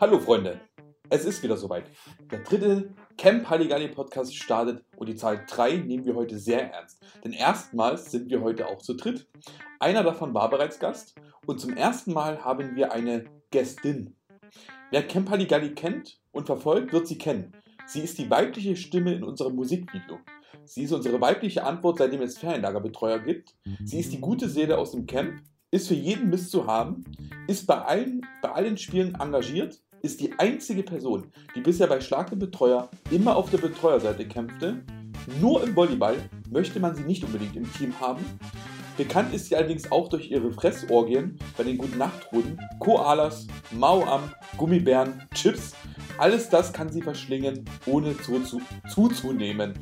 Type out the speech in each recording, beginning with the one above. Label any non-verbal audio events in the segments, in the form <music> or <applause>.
Hallo Freunde, es ist wieder soweit. Der dritte Camp Halligalli Podcast startet und die Zahl 3 nehmen wir heute sehr ernst. Denn erstmals sind wir heute auch zu dritt. Einer davon war bereits Gast und zum ersten Mal haben wir eine Gästin. Wer Camp Halligalli kennt und verfolgt, wird sie kennen. Sie ist die weibliche Stimme in unserem Musikvideo. Sie ist unsere weibliche Antwort, seitdem es Ferienlagerbetreuer gibt. Sie ist die gute Seele aus dem Camp, ist für jeden Mist zu haben, ist bei allen, bei allen Spielen engagiert, ist die einzige Person, die bisher bei Schlag Betreuer immer auf der Betreuerseite kämpfte. Nur im Volleyball möchte man sie nicht unbedingt im Team haben. Bekannt ist sie allerdings auch durch ihre Fressorgien bei den Guten Nachtrunden, Koalas, Mauam, Gummibären, Chips. Alles das kann sie verschlingen, ohne zu, zu, zuzunehmen.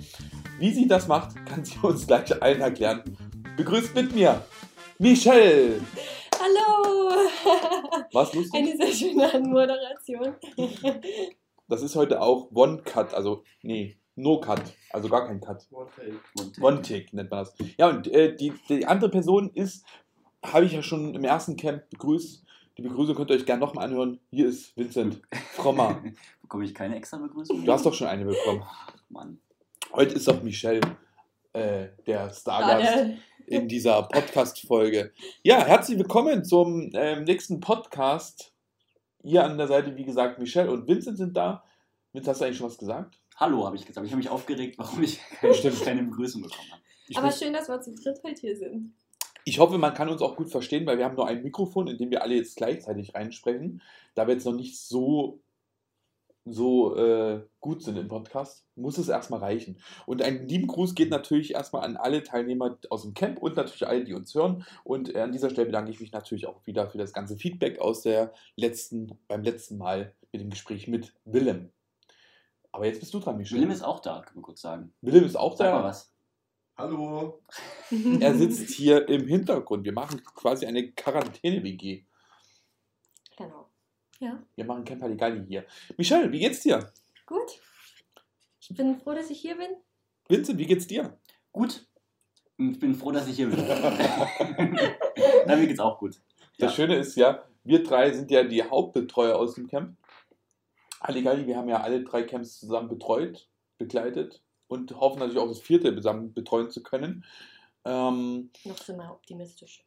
Wie sie das macht, <laughs> kann sie uns gleich allen erklären. Begrüßt mit mir Michelle! Hallo! Was lustig? Eine sehr schöne Anmoderation. Das ist heute auch One-Cut, also nee, No-Cut, also gar kein Cut. One-Tick nennt man das. Ja, und äh, die, die andere Person ist, habe ich ja schon im ersten Camp begrüßt. Die Begrüßung könnt ihr euch gerne nochmal anhören. Hier ist Vincent Frommer. <laughs> Bekomme ich keine extra Begrüßung? Du hast doch schon eine bekommen. Mann. Heute ist auch Michelle äh, der Stargast der, in dieser Podcast-Folge. Ja, herzlich willkommen zum ähm, nächsten Podcast. Hier an der Seite, wie gesagt, Michelle und Vincent sind da. Vincent, hast du eigentlich schon was gesagt? Hallo, habe ich gesagt. Ich habe mich aufgeregt, warum ich <laughs> keine, keine Begrüßung bekommen habe. Ich, aber muss- schön, dass wir zu dritt heute hier sind. ich hoffe, man kann uns auch gut verstehen, weil wir haben nur ein Mikrofon, in dem wir alle jetzt gleichzeitig reinsprechen. Da wir jetzt noch nicht so, so äh, gut sind im Podcast, muss es erstmal reichen. Und ein lieben Gruß geht natürlich erstmal an alle Teilnehmer aus dem Camp und natürlich alle, die uns hören. Und äh, an dieser Stelle bedanke ich mich natürlich auch wieder für das ganze Feedback aus der letzten, beim letzten Mal mit dem Gespräch mit Willem. Aber jetzt bist du dran, Michel. Willem ist auch da, können wir kurz sagen. Willem ist auch Sag mal da. was. Hallo. Er sitzt hier im Hintergrund. Wir machen quasi eine Quarantäne-WG. Ja, Wir machen Camp Halligalli hier. Michelle, wie geht's dir? gut. Ich bin froh, dass ich hier bin. Vincent, wie geht's dir? Gut. Ich bin froh, dass ich hier bin. <laughs> <laughs> Na, mir geht's auch gut. Das Ja. Schöne ist ja, wir drei sind ja die Hauptbetreuer aus dem Camp. Halligalli, wir haben ja alle drei Camps zusammen betreut, begleitet und hoffen natürlich auch das vierte zusammen betreuen zu können. Ähm, Noch sind wir optimistisch.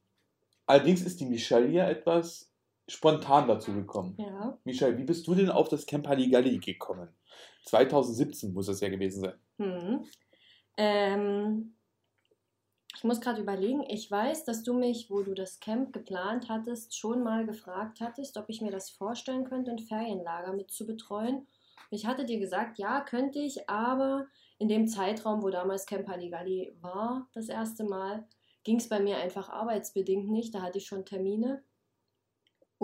allerdings ist die Michelle ja etwas spontan dazu gekommen. Ja. Michelle, wie bist du denn auf das Camp Halligalli gekommen? 2017 muss es ja gewesen sein. Hm. Ähm, ich muss gerade überlegen, ich weiß, dass du mich, wo du das Camp geplant hattest, schon mal gefragt hattest, ob ich mir das vorstellen könnte, ein Ferienlager mit zu betreuen. Ich hatte dir gesagt, ja, könnte ich, aber in dem Zeitraum, wo damals Camp Halligalli war, das erste Mal, ging es bei mir einfach arbeitsbedingt nicht. Da hatte ich schon Termine.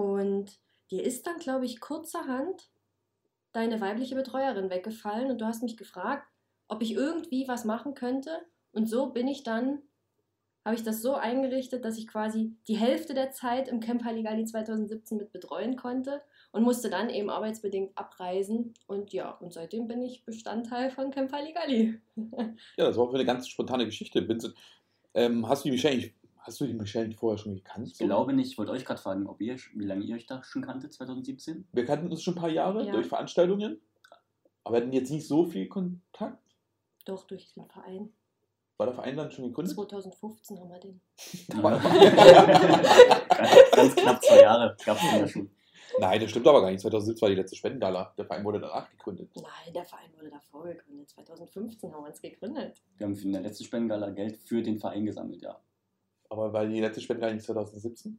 Und dir ist dann, glaube ich, kurzerhand deine weibliche Betreuerin weggefallen und du hast mich gefragt, ob ich irgendwie was machen könnte. Und so bin ich dann, habe ich das so eingerichtet, dass ich quasi die Hälfte der Zeit im Camp Halligalli 2017 mit betreuen konnte und musste dann eben arbeitsbedingt abreisen. Und ja, und seitdem bin ich Bestandteil von Camp Halligalli. Ja, das war auch eine ganz spontane Geschichte. Ähm, hast du Michelle, eigentlich- hast du die Michelle vorher schon gekannt? Ich glaube nicht. Ich wollte euch gerade fragen, ob ihr, wie lange ihr euch da schon kanntet, 2017? Wir kannten uns schon ein paar Jahre Ja. durch Veranstaltungen, aber hatten jetzt nicht so viel Kontakt. Doch, durch den Verein. War der Verein dann schon gegründet? 2015 haben wir den. Ganz, <laughs> ganz knapp zwei Jahre gab es ja schon. Nein, das stimmt aber gar nicht. 2017 war die letzte Spendengala. Der Verein wurde danach gegründet. Nein, der Verein wurde davor gegründet. 2015 haben wir uns gegründet. Wir haben in der letzten Spendengala Geld für den Verein gesammelt, ja. Aber war die letzte Spendengala nicht 2017?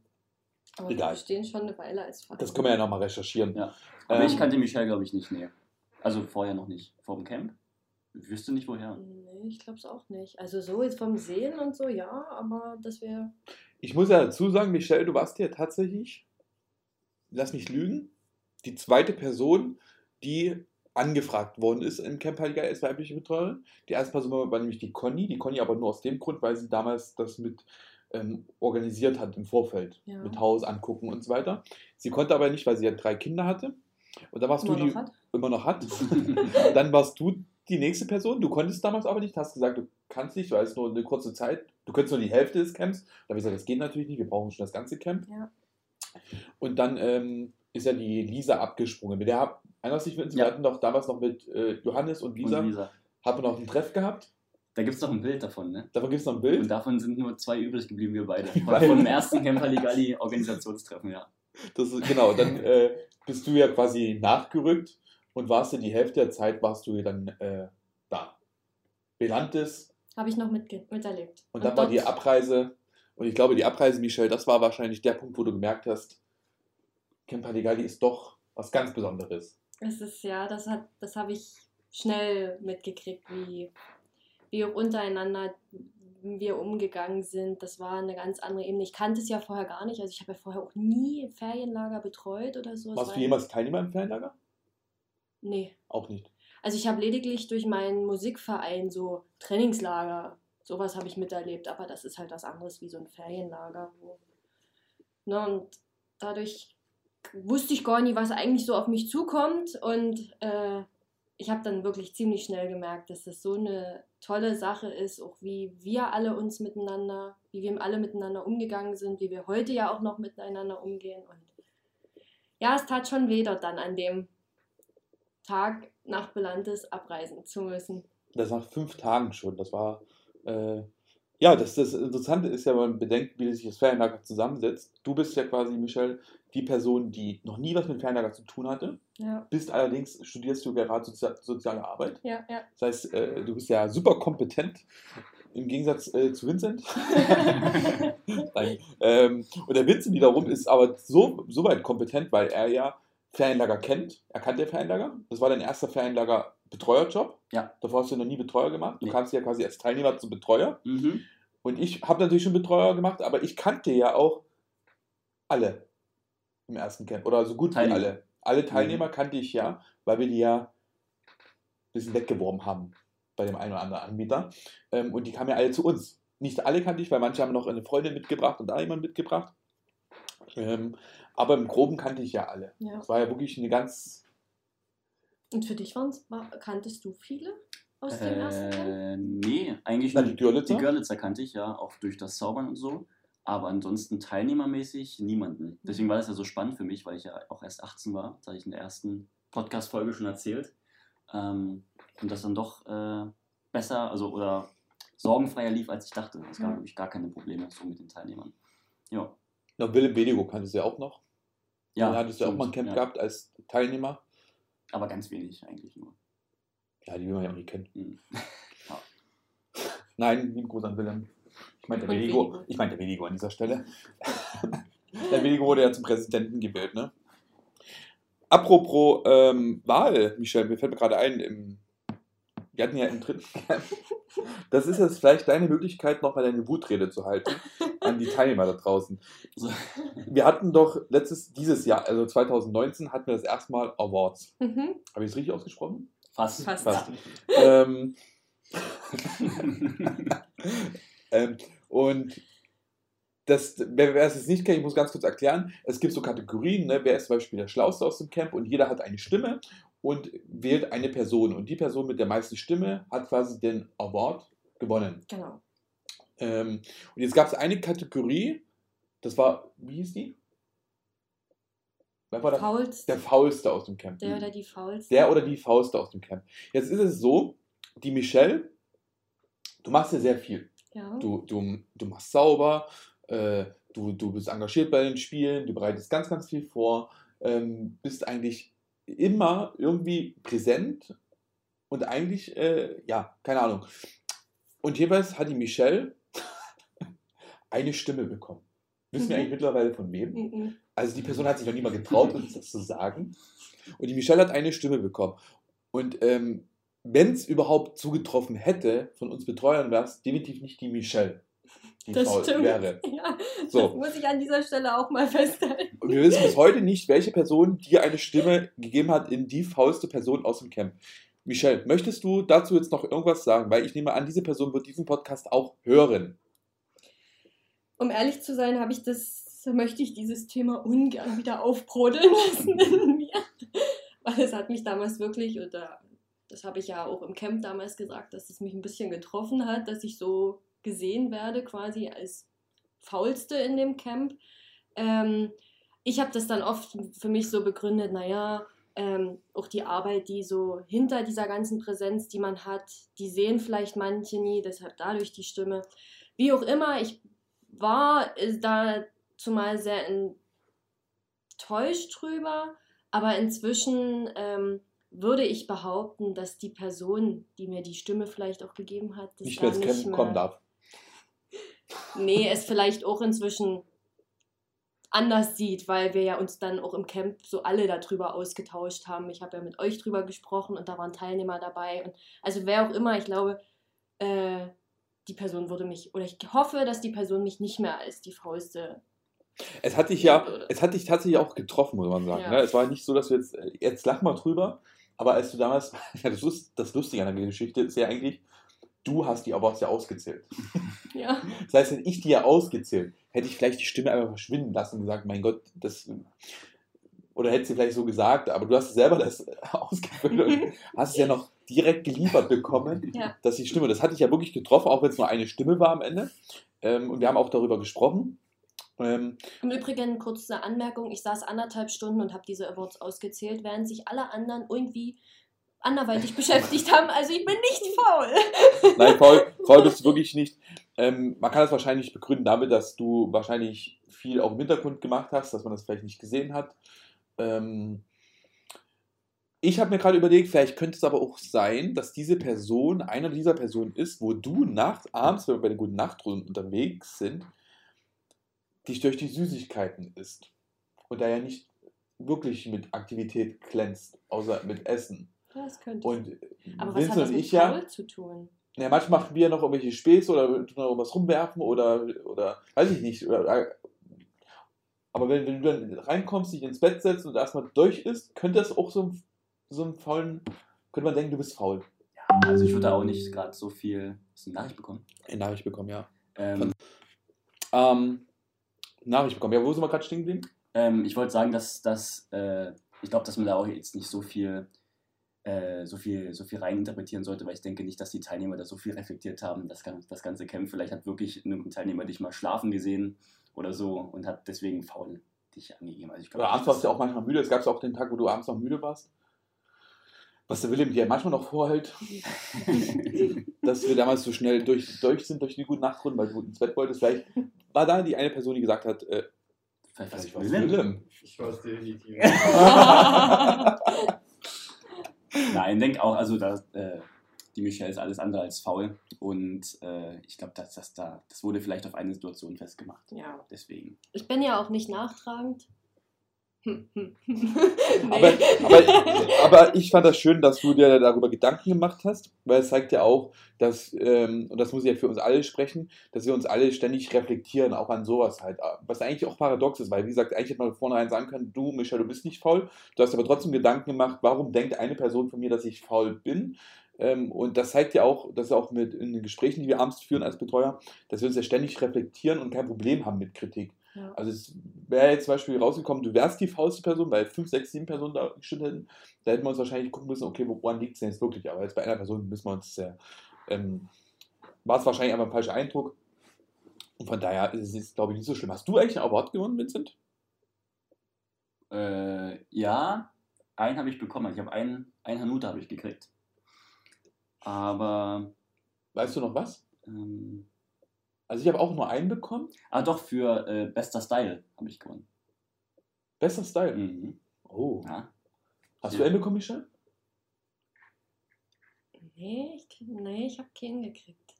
Aber Egal. wir bestehen schon eine Weile als Verein. Das können wir ja nochmal recherchieren. Ja. Aber Ähm, ich kannte Michelle, glaube ich, nicht näher. Also vorher noch nicht. Vor dem Camp? Ich wüsste nicht woher. Nee, ich glaube es auch nicht. Also so jetzt vom Sehen und so, ja, aber dass wir. Ich muss ja dazu sagen, Michelle, du warst ja tatsächlich, lass mich lügen, die zweite Person, die angefragt worden ist im Camp Heiliger als weibliche Betreuerin. Die erste Person war, war nämlich die Conny, die Conny aber nur aus dem Grund, weil sie damals das mit ähm, organisiert hat im Vorfeld, Ja. mit Haus angucken und so weiter. Sie konnte aber nicht, weil sie ja drei Kinder hatte. Und da warst Immer du die noch hat. immer noch hat. <laughs> Dann warst du die nächste Person. Du konntest damals aber nicht. Hast gesagt, du kannst nicht, weil es nur eine kurze Zeit. Du könntest nur die Hälfte des Camps. Da habe ich gesagt, das geht natürlich nicht. Wir brauchen schon das ganze Camp. Ja. Und dann ähm, ist ja die Lisa abgesprungen. Mit der dich, Vince? Ja. Wir hatten doch damals noch mit äh, Johannes und Lisa, Und Lisa. haben wir noch einen Treff gehabt. Da gibt es doch ein Bild davon, ne? Davon gibt es noch ein Bild. Und davon sind nur zwei übrig geblieben, wir beide. <laughs> Von, beide. von dem ersten Camper Ligali Organisationstreffen, ja. Das ist, genau, dann <laughs> äh, bist du ja quasi nachgerückt und warst ja die Hälfte der Zeit warst du ja dann äh, da. Belantes Habe ich noch mitge miterlebt. und dann war die Abreise. Und ich glaube, die Abreise, Michelle, das war wahrscheinlich der Punkt, wo du gemerkt hast, Camp Haligali ist doch was ganz Besonderes. Es ist ja, das hat, das habe ich schnell mitgekriegt, wie, wie auch untereinander wir umgegangen sind. Das war eine ganz andere Ebene. Ich kannte es ja vorher gar nicht. Also ich habe ja vorher auch nie Ferienlager betreut oder so. Warst war- du jemals Teilnehmer im Fernlager? Nee. Auch nicht. Also ich habe lediglich durch meinen Musikverein so Trainingslager, sowas habe ich miterlebt, aber das ist halt was anderes wie so ein Ferienlager. Wo, ne, und dadurch wusste ich gar nie, was eigentlich so auf mich zukommt und äh, ich habe dann wirklich ziemlich schnell gemerkt, dass das so eine tolle Sache ist, auch wie wir alle uns miteinander, wie wir alle miteinander umgegangen sind, wie wir heute ja auch noch miteinander umgehen und ja, es tat schon weh dort dann an dem Tag nach Belantes abreisen zu müssen. Das nach fünf Tagen schon. Das war. Äh, ja, das, das Interessante ist ja, wenn man bedenkt, wie sich das Ferienlager zusammensetzt. Du bist ja quasi, Michelle, die Person, die noch nie was mit Ferienlager zu tun hatte. Ja, Bist allerdings, studierst du gerade Sozi soziale Arbeit. ja, ja. Das heißt, äh, du bist ja super kompetent. Im Gegensatz äh, zu Vincent. <laughs> Nein. Ähm, und der Vincent wiederum ist aber so, so weit kompetent, weil er ja Ferienlager kennt. Er kannte Ferienlager. Das war dein erster Ferienlager-Betreuerjob. Ja. Davor hast du noch nie Betreuer gemacht. Du Nee. kamst ja quasi als Teilnehmer zum Betreuer. Mhm. Und ich habe natürlich schon Betreuer gemacht, aber ich kannte ja auch alle im ersten Camp. Oder so gut wie Teilnehmer. alle. Alle Teilnehmer kannte ich ja, weil wir die ja ein bisschen weggeworben haben bei dem einen oder anderen Anbieter. Ähm, und die kamen ja alle zu uns. Nicht alle kannte ich, weil manche haben noch eine Freundin mitgebracht und da jemand mitgebracht. Ähm, aber im Groben kannte ich ja alle. ja. Es war ja wirklich eine ganz. Und für dich waren's, war, kanntest du viele aus dem ersten Camp? Äh, nee, eigentlich Na, nur die Görlitzer? Die Görlitzer kannte ich ja, auch durch das Zaubern und so. Aber ansonsten teilnehmermäßig niemanden. Deswegen war das ja so spannend für mich, weil ich ja auch erst 18 war. Das hatte ich in der ersten Podcast-Folge schon erzählt. Ähm, und das dann doch äh, besser, also oder sorgenfreier lief, als ich dachte. Es gab Mhm. wirklich gar keine Probleme so mit den Teilnehmern. Ja. Na, Willem Bedigo kanntest du ja auch noch. Ja, da hattest du ja auch mal ein Camp ja. gehabt als Teilnehmer. Aber ganz wenig eigentlich nur. Ja, die will man ja auch nicht kennen. <laughs> Mhm. <laughs> Nein, lieben Gruß an Willem. Ich meinte der. Veligo. Ich meinte der Veligo an dieser Stelle. <laughs> der Veligo wurde ja zum Präsidenten gewählt, ne? Apropos ähm, Wahl, Michel, mir fällt mir gerade ein, im, wir hatten ja im dritten Camp. Das ist jetzt vielleicht deine Möglichkeit, nochmal deine Wutrede zu halten an die Teilnehmer da draußen. Wir hatten doch letztes, dieses Jahr, also 2019, hatten wir das erste Mal Awards. Mhm. Habe ich es richtig ausgesprochen? Fast. Fast. Fast. <laughs> ähm, <laughs> ähm, und das, wer, wer es jetzt nicht kennt, ich muss ganz kurz erklären, es gibt so Kategorien, ne? wer ist zum Beispiel der Schlauste aus dem Camp und jeder hat eine Stimme und wählt eine Person und die Person mit der meisten Stimme hat quasi den Award gewonnen. Genau. Ähm, und jetzt gab es eine Kategorie, das war, wie hieß die? Wer war der? Faulst. Der Faulste aus dem Camp. Der oder die Faulste. Der oder die Faust aus dem Camp. Jetzt ist es so, die Michelle, du machst ja sehr viel. Ja. Du, du, du machst sauber, äh, du, du bist engagiert bei den Spielen, du bereitest ganz, ganz viel vor, ähm, bist eigentlich immer irgendwie präsent und eigentlich, äh, ja, keine Ahnung. Und jeweils hat die Michelle eine Stimme bekommen. Wissen wir Mhm. eigentlich mittlerweile von wem? Mhm. Also die Person hat sich noch nie mal getraut, uns das zu sagen. Und die Michelle hat eine Stimme bekommen. Und ähm, wenn es überhaupt zugetroffen hätte, von uns Betreuern wäre es definitiv nicht die Michelle, die Das stimmt. wäre. <laughs> Ja, das So. muss ich an dieser Stelle auch mal festhalten. Und wir wissen bis heute nicht, welche Person dir eine Stimme gegeben hat in die faulste Person aus dem Camp. Michelle, möchtest du dazu jetzt noch irgendwas sagen? Weil ich nehme an, diese Person wird diesen Podcast auch hören. Um ehrlich zu sein, habe ich das, möchte ich dieses Thema ungern wieder aufbrodeln <laughs> lassen in mir. Weil es hat mich damals wirklich, oder das habe ich ja auch im Camp damals gesagt, dass es mich ein bisschen getroffen hat, dass ich so gesehen werde, quasi als Faulste in dem Camp. Ähm, ich habe das dann oft für mich so begründet, naja, ähm, auch die Arbeit, die so hinter dieser ganzen Präsenz, die man hat, die sehen vielleicht manche nie, deshalb dadurch die Stimme. Wie auch immer, ich war da zumal sehr enttäuscht drüber, aber inzwischen ähm, würde ich behaupten, dass die Person, die mir die Stimme vielleicht auch gegeben hat, das Nicht gar nicht Camp mehr, kommen darf. nee, es vielleicht auch inzwischen anders sieht, weil wir ja uns dann auch im Camp so alle darüber ausgetauscht haben. Ich habe ja mit euch drüber gesprochen und da waren Teilnehmer dabei. Und also wer auch immer, ich glaube, äh, die Person würde mich, oder ich hoffe, dass die Person mich nicht mehr als die Fauste. Es hat dich ja, es hat dich tatsächlich auch getroffen, muss man sagen. Ja. Ne? Es war nicht so, dass wir jetzt, äh, jetzt lach mal drüber, aber als du damals, <laughs> ja, das, Lust, das Lustige an der Geschichte ist ja eigentlich, du hast die Awards ja ausgezählt. <laughs> Ja. Das heißt, wenn ich die ja ausgezählt, hätte ich vielleicht die Stimme einfach verschwinden lassen und gesagt, mein Gott, das. Oder hätte sie vielleicht so gesagt, aber du hast selber das <laughs> ausgefüllt und hast es ja noch direkt geliefert bekommen, <laughs> Ja. dass die Stimme, das hatte ich ja wirklich getroffen, auch wenn es nur eine Stimme war am Ende. Ähm, und wir haben auch darüber gesprochen. Ähm, Im Übrigen, kurze Anmerkung, ich saß anderthalb Stunden und habe diese Awards ausgezählt, während sich alle anderen irgendwie anderweitig <laughs> beschäftigt haben. Also ich bin nicht faul. <laughs> Nein, faul, faul bist du wirklich nicht. Ähm, man kann das wahrscheinlich begründen damit, dass du wahrscheinlich viel auch im Hintergrund gemacht hast, dass man das vielleicht nicht gesehen hat. Ähm, ich habe mir gerade überlegt, vielleicht könnte es aber auch sein, dass diese Person einer dieser Personen ist, wo du nachts, abends, wenn wir bei den guten Nachtrunden unterwegs sind, dich durch die Süßigkeiten isst. Und da ja nicht wirklich mit Aktivität glänzt, außer mit Essen. Das könnte. Und Aber was Vincent hat das mit ich ja, faul zu tun? ja, manchmal machen wir noch irgendwelche Späße oder tun noch was rumwerfen oder, oder weiß ich nicht. Oder, aber wenn, wenn du dann reinkommst, dich ins Bett setzt und erstmal durch ist, könnte das auch so, ein- so einen faulen, könnte man denken, du bist faul. Also ich würde auch nicht gerade so viel hast du eine Nachricht bekommen. Eine Nachricht bekommen, ja. Ähm, Ähm, Nachricht bekommen. Ja, wo sind wir gerade stehen geblieben? ähm, ich wollte sagen, dass, dass äh, ich glaube, dass man da auch jetzt nicht so viel, äh, so viel, so viel reininterpretieren sollte, weil ich denke nicht, dass die Teilnehmer da so viel reflektiert haben, das, das ganze Camp. Vielleicht hat wirklich ein Teilnehmer dich mal schlafen gesehen oder so und hat deswegen faul dich angegeben. Also ich glaub Oder abends warst du ja auch manchmal müde. Es gab ja auch den Tag, wo du abends noch müde warst. Was der Willem dir manchmal noch vorhält, <laughs> dass wir damals so schnell durch, durch sind durch die gute Nachtrunden, weil du ins Bett wolltest. Vielleicht war da die eine Person, die gesagt hat, äh, Vielleicht was ich vielleicht will. war's Willem. Ich es definitiv. <laughs> Nein, denk auch, also da, äh, die Michelle ist alles andere als faul und äh, ich glaube, dass das da, das wurde vielleicht auf eine Situation festgemacht. Ja. Deswegen. Ich bin ja auch nicht nachtragend. <laughs> Aber, aber, aber ich fand das schön, dass du dir darüber Gedanken gemacht hast, weil es zeigt ja auch, dass, ähm, und das muss ja für uns alle sprechen, dass wir uns alle ständig reflektieren, auch an sowas halt. Was eigentlich auch paradox ist, weil wie gesagt, eigentlich hätte man vornherein sagen können, du, Michael, du bist nicht faul. Du hast aber trotzdem Gedanken gemacht, warum denkt eine Person von mir, dass ich faul bin? Ähm, und das zeigt ja auch, dass auch mit in den Gesprächen, die wir abends führen als Betreuer, dass wir uns ja ständig reflektieren und kein Problem haben mit Kritik. Ja. Also es wäre jetzt zum Beispiel rausgekommen, du wärst die faulste Person, weil 5, 6, 7 Personen da gestimmt hätten, da hätten wir uns wahrscheinlich gucken müssen, okay, woran liegt es denn jetzt wirklich? Aber jetzt bei einer Person müssen wir uns ja, ähm, war es wahrscheinlich einfach ein falscher Eindruck. Und von daher ist es, glaube ich, nicht so schlimm. Hast du eigentlich einen Award gewonnen, Vincent? Äh, ja, einen habe ich bekommen. Ich habe einen, einen Hanuta habe ich gekriegt. Aber, Weißt du noch was? ähm, Also ich habe auch nur einen bekommen. ah doch, für äh, bester Style habe ich gewonnen. Bester Style. Mhm. Oh. Ja. Hast du einen bekommen, Michel? Nee, ich, nee, ich habe keinen gekriegt.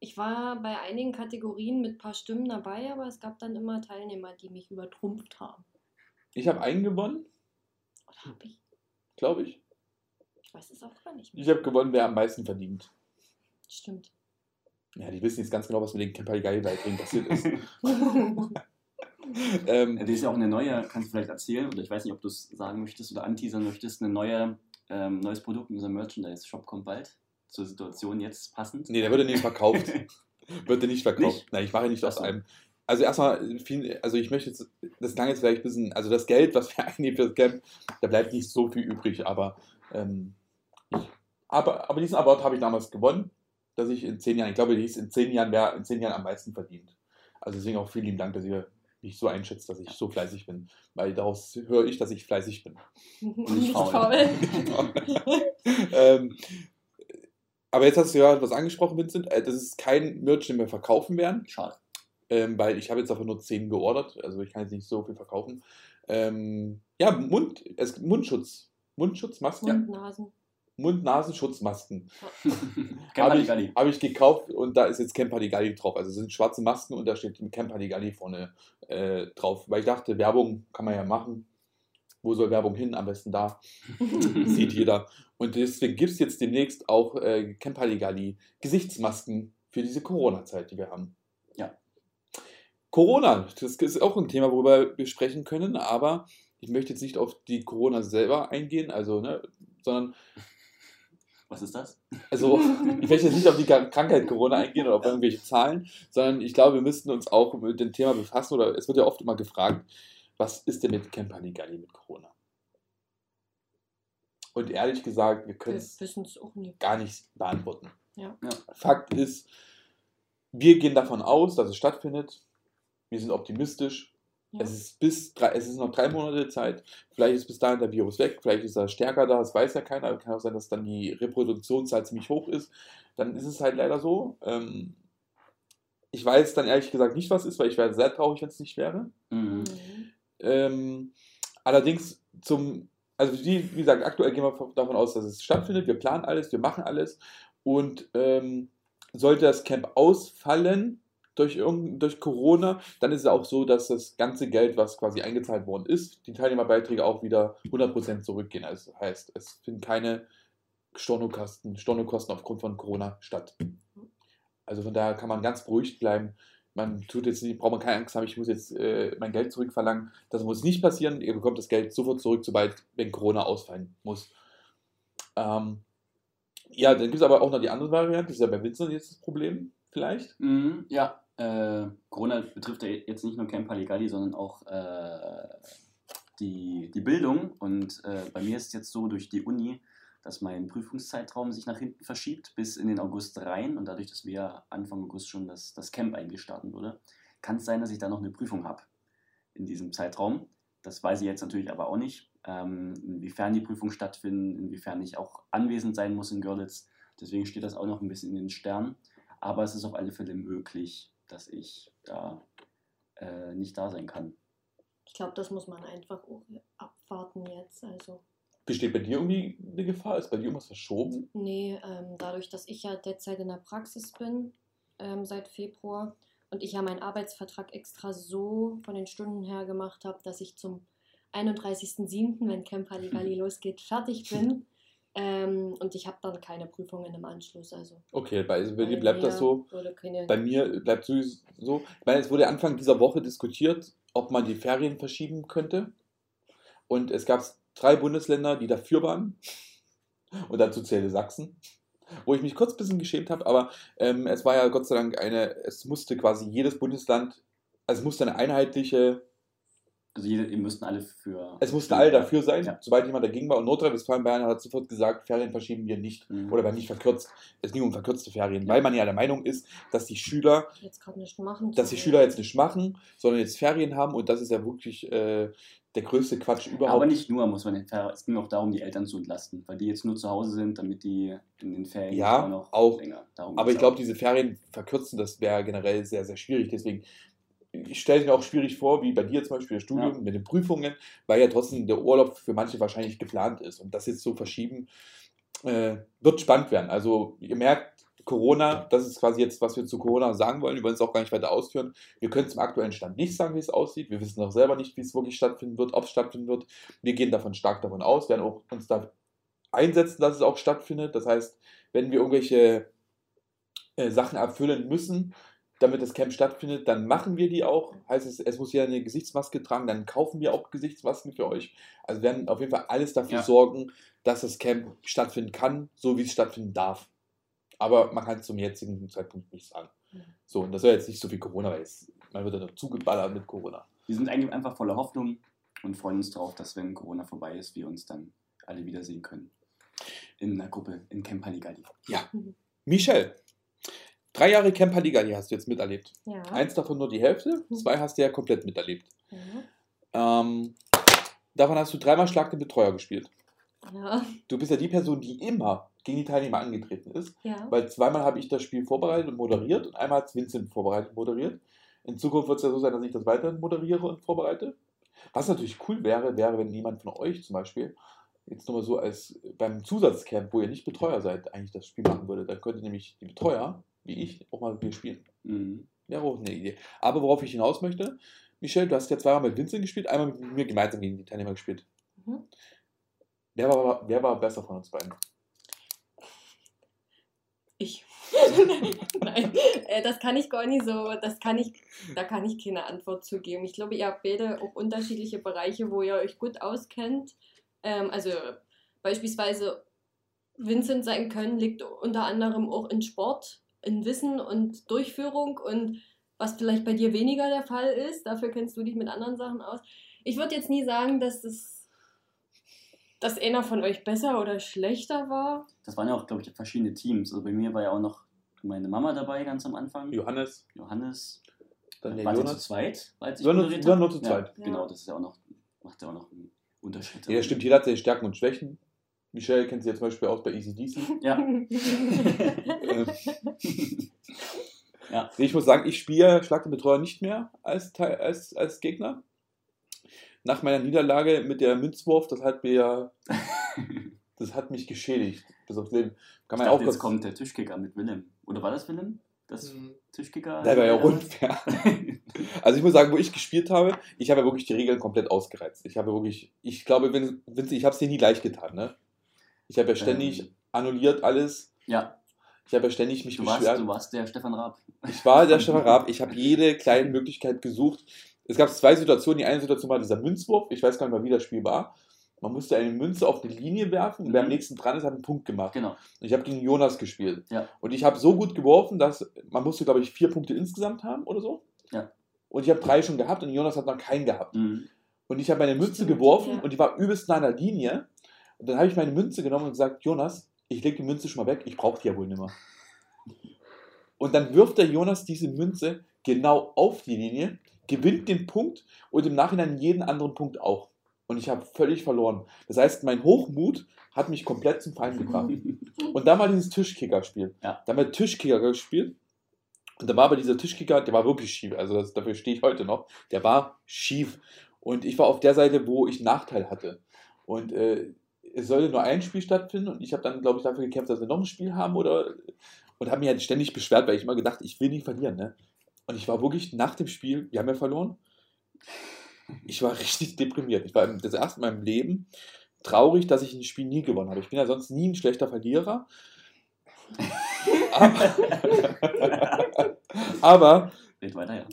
Ich war bei einigen Kategorien mit ein paar Stimmen dabei, aber es gab dann immer Teilnehmer, die mich übertrumpft haben. Ich habe einen gewonnen, Oder habe ich? glaube ich. Ich weiß es auch gar nicht mehr. Ich habe gewonnen, wer am meisten verdient. Stimmt. Ja, die wissen jetzt ganz genau, was mit den Kemperigei-Beiträgen passiert ist. <laughs> ähm, Das ist ja auch eine neue, kannst du vielleicht erzählen, oder ich weiß nicht, ob du es sagen möchtest oder anteasern möchtest, eine neue, ähm, neues Produkt in unserem Merchandise-Shop kommt bald. Zur Situation jetzt passend. Nee, der wird nicht verkauft. <laughs> wird der nicht verkauft. Nicht? Nein, ich mache nicht aus einem. Also erstmal, viel, also ich möchte jetzt, das klang jetzt vielleicht ein bisschen, also das Geld, was wir <laughs> einnehmen für das Camp, da bleibt nicht so viel übrig, aber, ähm, aber, aber diesen Award habe ich damals gewonnen, dass ich in zehn Jahren, ich glaube, die hieß in zehn Jahren, wer in zehn Jahren am meisten verdient. Also deswegen auch vielen lieben Dank, dass ihr mich so einschätzt, dass ich so fleißig bin. Weil daraus höre ich, dass ich fleißig bin. <laughs> Nicht faul. <laughs> faul. Ähm, aber jetzt hast du ja was angesprochen, Vincent. Äh, Das ist kein Merch, den wir verkaufen werden, Schade. ähm, weil ich habe jetzt einfach nur 10 geordert. Also ich kann jetzt nicht so viel verkaufen. Ähm, ja, Mund, es, Mundschutz. Mundschutzmasken? Und Nasen. Mund-Nasen-Schutzmasken. <laughs> Habe ich, hab ich gekauft und da ist jetzt Camp Halligalli drauf. Also sind schwarze Masken und da steht Camp Halligalli vorne äh, drauf. Weil ich dachte, Werbung kann man ja machen. Wo soll Werbung hin? Am besten da. <laughs> Sieht jeder. Und deswegen gibt es jetzt demnächst auch äh, Camp Halligalli Gesichtsmasken für diese Corona-Zeit, die wir haben. Ja. Corona, das ist auch ein Thema, worüber wir sprechen können, aber ich möchte jetzt nicht auf die Corona selber eingehen, also, ne, sondern Was ist das? also, <laughs> ich möchte jetzt nicht auf die Krank- Krankheit Corona eingehen oder auf irgendwelche Zahlen, sondern ich glaube, wir müssten uns auch mit dem Thema befassen, oder es wird ja oft immer gefragt, was ist denn mit Camp Halligalli mit Corona? Und ehrlich gesagt, wir können es gar nicht beantworten. Ja. Ja. Fakt ist, wir gehen davon aus, dass es stattfindet. Wir sind optimistisch. Ja. Es, ist bis drei, es ist noch drei Monate Zeit. Vielleicht ist bis dahin der Virus weg. Vielleicht ist er stärker da. Das weiß ja keiner. Aber kann auch sein, dass dann die Reproduktionszahl ziemlich hoch ist. Dann ist es halt leider so. Ähm, ich weiß dann ehrlich gesagt nicht, was ist, weil ich wäre sehr traurig, wenn es nicht wäre. Mhm. Mhm. Ähm, allerdings zum, also wie, wie gesagt, aktuell gehen wir davon aus, dass es stattfindet. Wir planen alles, wir machen alles. Und ähm, sollte das Camp ausfallen durch, durch Corona, dann ist es auch so, dass das ganze Geld, was quasi eingezahlt worden ist, die Teilnehmerbeiträge auch wieder 100% zurückgehen. Also das heißt, es finden keine Stornokosten, Stornokosten aufgrund von Corona statt. Also von daher kann man ganz beruhigt bleiben. Man tut jetzt nicht, braucht man keine Angst haben, ich muss jetzt äh, mein Geld zurückverlangen. Das muss nicht passieren. Ihr bekommt das Geld sofort zurück, sobald, wenn Corona ausfallen muss. Ähm, ja, dann gibt es aber auch noch die andere Variante. Das ist ja bei Vincent jetzt das Problem, vielleicht. Mhm, ja, äh, Corona betrifft ja jetzt nicht nur Camp Halligalli, sondern auch äh, die, die Bildung. Und äh, bei mir ist es jetzt so durch die Uni, dass mein Prüfungszeitraum sich nach hinten verschiebt bis in den August rein. Und dadurch, dass wir Anfang August schon das, das Camp eigentlich starten würde, kann es sein, dass ich da noch eine Prüfung habe in diesem Zeitraum. Das weiß ich jetzt natürlich aber auch nicht, ähm, inwiefern die Prüfung stattfindet, inwiefern ich auch anwesend sein muss in Görlitz. Deswegen steht das auch noch ein bisschen in den Sternen. Aber es ist auf alle Fälle möglich, dass ich da äh, nicht da sein kann. Ich glaube, das muss man einfach auch abwarten jetzt. Also, Besteht bei dir irgendwie eine Gefahr? Ist bei dir irgendwas verschoben? nee, ähm, dadurch, dass ich ja derzeit in der Praxis bin, ähm, seit Februar, und ich ja meinen Arbeitsvertrag extra so von den Stunden her gemacht habe, dass ich zum 31.07., wenn Camp Halligalli <laughs> losgeht, fertig bin. Ähm, und ich habe dann keine Prüfungen im Anschluss. Also Okay, bei, bei bleibt das so. Bei mir bleibt es so. Ich meine, es wurde Anfang dieser Woche diskutiert, ob man die Ferien verschieben könnte. Und es gab drei Bundesländer, die dafür waren. Und dazu zählte Sachsen. Wo ich mich kurz ein bisschen geschämt habe, aber ähm, es war ja Gott sei Dank eine, es musste quasi jedes Bundesland, also es musste eine einheitliche, Also jede, ihr müssten alle für. es mussten alle dafür sein, Ja. sobald jemand dagegen war. Und Nordrhein-Westfalen Bayern hat sofort gesagt, Ferien verschieben wir nicht. Mhm. Oder werden nicht verkürzt. Es ging um verkürzte Ferien, weil man ja der Meinung ist, dass die Schüler jetzt gerade nicht machen. dass die Schüler jetzt nicht machen, sondern jetzt Ferien haben und das ist ja wirklich äh, der größte Quatsch überhaupt. Aber nicht nur, muss man den Fer Es ging auch darum, die Eltern zu entlasten, weil die jetzt nur zu Hause sind, damit die in den Ferien Ja, auch noch auch. länger. Darum Aber ich glaube, diese Ferien verkürzen, das wäre generell sehr, sehr schwierig. Deswegen, ich stelle es mir auch schwierig vor, wie bei dir zum Beispiel das Studium Ja. mit den Prüfungen, weil ja trotzdem der Urlaub für manche wahrscheinlich geplant ist. Und das jetzt so verschieben, äh, wird spannend werden. Also ihr merkt, Corona, das ist quasi jetzt, was wir zu Corona sagen wollen. Wir wollen es auch gar nicht weiter ausführen. Wir können zum aktuellen Stand nicht sagen, wie es aussieht. Wir wissen auch selber nicht, wie es wirklich stattfinden wird, ob es stattfinden wird. Wir gehen davon stark davon aus, werden auch uns da einsetzen, dass es auch stattfindet. Das heißt, wenn wir irgendwelche äh, Sachen erfüllen müssen, damit das Camp stattfindet, dann machen wir die auch. Heißt es, es muss ja eine Gesichtsmaske tragen, dann kaufen wir auch Gesichtsmasken für euch. Also wir werden auf jeden Fall alles dafür Ja. sorgen, dass das Camp stattfinden kann, so wie es stattfinden darf. Aber man kann es zum jetzigen Zeitpunkt nicht sagen. Mhm. So, und das soll jetzt nicht so viel Corona, weil es, man wird ja noch zugeballert mit Corona. Wir sind eigentlich einfach voller Hoffnung und freuen uns darauf, dass wenn Corona vorbei ist, wir uns dann alle wiedersehen können. In einer Gruppe in Camp Halligalli. Michelle, Drei Jahre Camp Halligalli hast du jetzt miterlebt. Ja. Eins davon nur die Hälfte, Mhm. zwei hast du ja komplett miterlebt. Ja. Ähm, davon hast du dreimal Schlag den Betreuer gespielt. Ja. Du bist ja die Person, die immer gegen die Teilnehmer angetreten ist. ja. Weil zweimal habe ich das Spiel vorbereitet und moderiert und einmal hat es Vincent vorbereitet und moderiert. In Zukunft wird es ja so sein, dass ich das weiterhin moderiere und vorbereite. Was natürlich cool wäre, wäre, wenn jemand von euch zum Beispiel jetzt nochmal so als beim Zusatzcamp, wo ihr nicht Betreuer seid, eigentlich das Spiel machen würde. Dann könnte nämlich die Betreuer, wie ich, auch mal mit mir spielen. Mhm. Wäre auch eine Idee. Aber worauf ich hinaus möchte, Michelle, du hast ja zweimal mit Vincent gespielt, einmal mit mir gemeinsam gegen die Teilnehmer gespielt. Mhm. Wer war, wer war besser von uns beiden? Ich. <laughs> Nein, äh, das kann ich gar nicht so, das kann ich, da kann ich keine Antwort zu geben. Ich glaube, ihr habt beide auch unterschiedliche Bereiche, wo ihr euch gut auskennt. Ähm, also beispielsweise Vincent sein können liegt unter anderem auch in Sport, in Wissen und Durchführung und was vielleicht bei dir weniger der Fall ist. Dafür kennst du dich mit anderen Sachen aus. Ich würde jetzt nie sagen, dass es, dass einer von euch besser oder schlechter war. Das waren ja auch, glaube ich, verschiedene Teams. Also bei mir war ja auch noch meine Mama dabei ganz am Anfang. Johannes, Johannes. dann der Waren sie zu Jonas. zweit, als ich moderiert habe? nur zu zweit. Ja, genau, das ist ja auch noch, macht ja auch noch einen Unterschied. Ja, stimmt, jeder hat seine Stärken und Schwächen. Michelle kennt sie ja zum Beispiel aus bei EasyDC. <laughs> Ja. Äh, <laughs> ja. Nee, Ich muss sagen, ich spiele Schlag den Betreuer nicht mehr als, als, als Gegner. Nach meiner Niederlage mit der Münzwurf, das hat mir <laughs> das hat mich geschädigt. Bis aufs Leben. Kann man Ich ja auch dachte, jetzt kurz. kommt der Tischkicker mit Willem. Oder war das Willem? Das Mhm. Tischkicker? Der war ja unfair. Also ich muss sagen, wo ich gespielt habe, ich habe ja wirklich die Regeln komplett ausgereizt. Ich habe wirklich, ich glaube, wenn, Vince, ich habe es dir nie leicht getan, ne? Ich habe ja ständig Ähm. annulliert alles. Ja, Ich habe ja ständig mich du warst, beschwert. du warst der Stefan Raab. Ich war der Stefan <laughs> Raab. Ich habe jede kleine Möglichkeit gesucht. Es gab zwei Situationen. Die eine Situation war dieser Münzwurf. Ich weiß gar nicht mehr, wie das Spiel war. Man musste eine Münze auf die Linie werfen und wer am Mhm. nächsten dran ist, hat einen Punkt gemacht. Genau. Und ich habe gegen Jonas gespielt. Ja. Und ich habe so gut geworfen, dass man musste, glaube ich, vier Punkte insgesamt haben oder so. Ja. Und ich habe drei schon gehabt und Jonas hat noch keinen gehabt. Mhm. Und ich habe meine Münze geworfen ja. und die war übelst nah an der Linie. Und dann habe ich meine Münze genommen und gesagt, Jonas, ich lege die Münze schon mal weg, ich brauche die ja wohl nicht mehr. Und dann wirft der Jonas diese Münze genau auf die Linie, gewinnt den Punkt und im Nachhinein jeden anderen Punkt auch. Und ich habe völlig verloren. Das heißt, mein Hochmut hat mich komplett zum Feind gebracht. <laughs> Und dann war dieses Tischkicker-Spiel. Ja. Da haben wir Tischkicker gespielt. Und da war aber dieser Tischkicker, der war wirklich schief. Also das, dafür stehe ich heute noch. Der war schief. Und ich war auf der Seite, wo ich Nachteil hatte. Und äh, es sollte nur ein Spiel stattfinden. Und ich habe dann, glaube ich, dafür gekämpft, dass wir noch ein Spiel haben. Oder, und habe mich halt ständig beschwert, weil ich immer gedacht, ich will nicht verlieren. Ne? Und ich war wirklich nach dem Spiel, wir haben ja verloren. Ich war richtig deprimiert. Ich war das erste Mal im Leben traurig, dass ich ein Spiel nie gewonnen habe. Ich bin ja sonst nie ein schlechter Verlierer. Aber, <laughs> aber weiter, ja.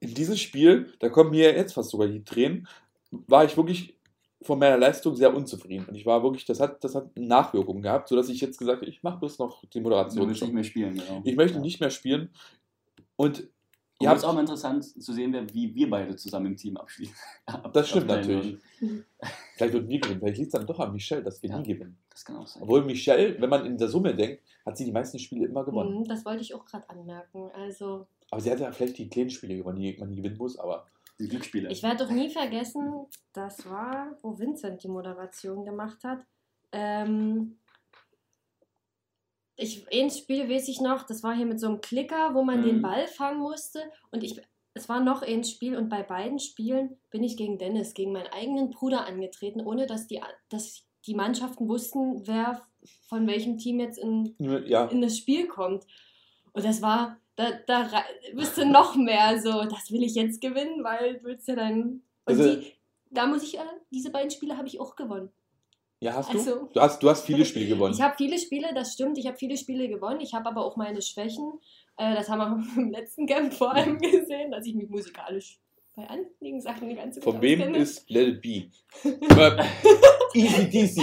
in diesem Spiel, da kommen mir jetzt fast sogar die Tränen, war ich wirklich von meiner Leistung sehr unzufrieden. Und ich war wirklich, das hat, das hat Nachwirkungen gehabt, sodass ich jetzt gesagt habe, ich mache bloß noch die Du Moderation. willst nicht mehr spielen, genau. Ich möchte ja. nicht mehr spielen. Und ihr es ist auch mal interessant zu sehen, wer, wie wir beide zusammen im Team abschließen. Das stimmt natürlich. würden. vielleicht wird wir gewinnen. Vielleicht liegt es dann doch an Michelle, dass wir Ja. nie gewinnen. Das kann auch sein. Obwohl Michelle, wenn man in der Summe denkt, hat sie die meisten Spiele immer gewonnen. Mhm, Das wollte ich auch gerade anmerken. Also, Aber sie hat ja vielleicht die kleinen Spiele gewonnen, die man nie gewinnen muss. Aber Die Glücksspiele. ich werde doch nie vergessen, das war, wo Vincent die Moderation gemacht hat. Ähm, ich, ein Spiel weiß ich noch, das war hier mit so einem Klicker, wo man Mhm. den Ball fangen musste. Und ich, es war noch ein Spiel und bei beiden Spielen bin ich gegen Dennis, gegen meinen eigenen Bruder angetreten, ohne dass die, dass die Mannschaften wussten, wer von welchem Team jetzt in ja, in das Spiel kommt. Und das war, da, da bist du noch mehr so, das will ich jetzt gewinnen, weil du willst ja dann. Und Also- die, da muss ich, äh, diese beiden Spiele habe ich auch gewonnen. ja hast du? Also- du, hast, du hast viele Spiele gewonnen. Ich habe viele Spiele, das stimmt, ich habe viele Spiele gewonnen. Ich habe aber auch meine Schwächen. Äh, das haben wir <laughs> im letzten Camp vor allem gesehen, dass ich mich musikalisch bei einigen Sachen nicht ganz so Von gut wem ist Let It Be? Easy Deasy.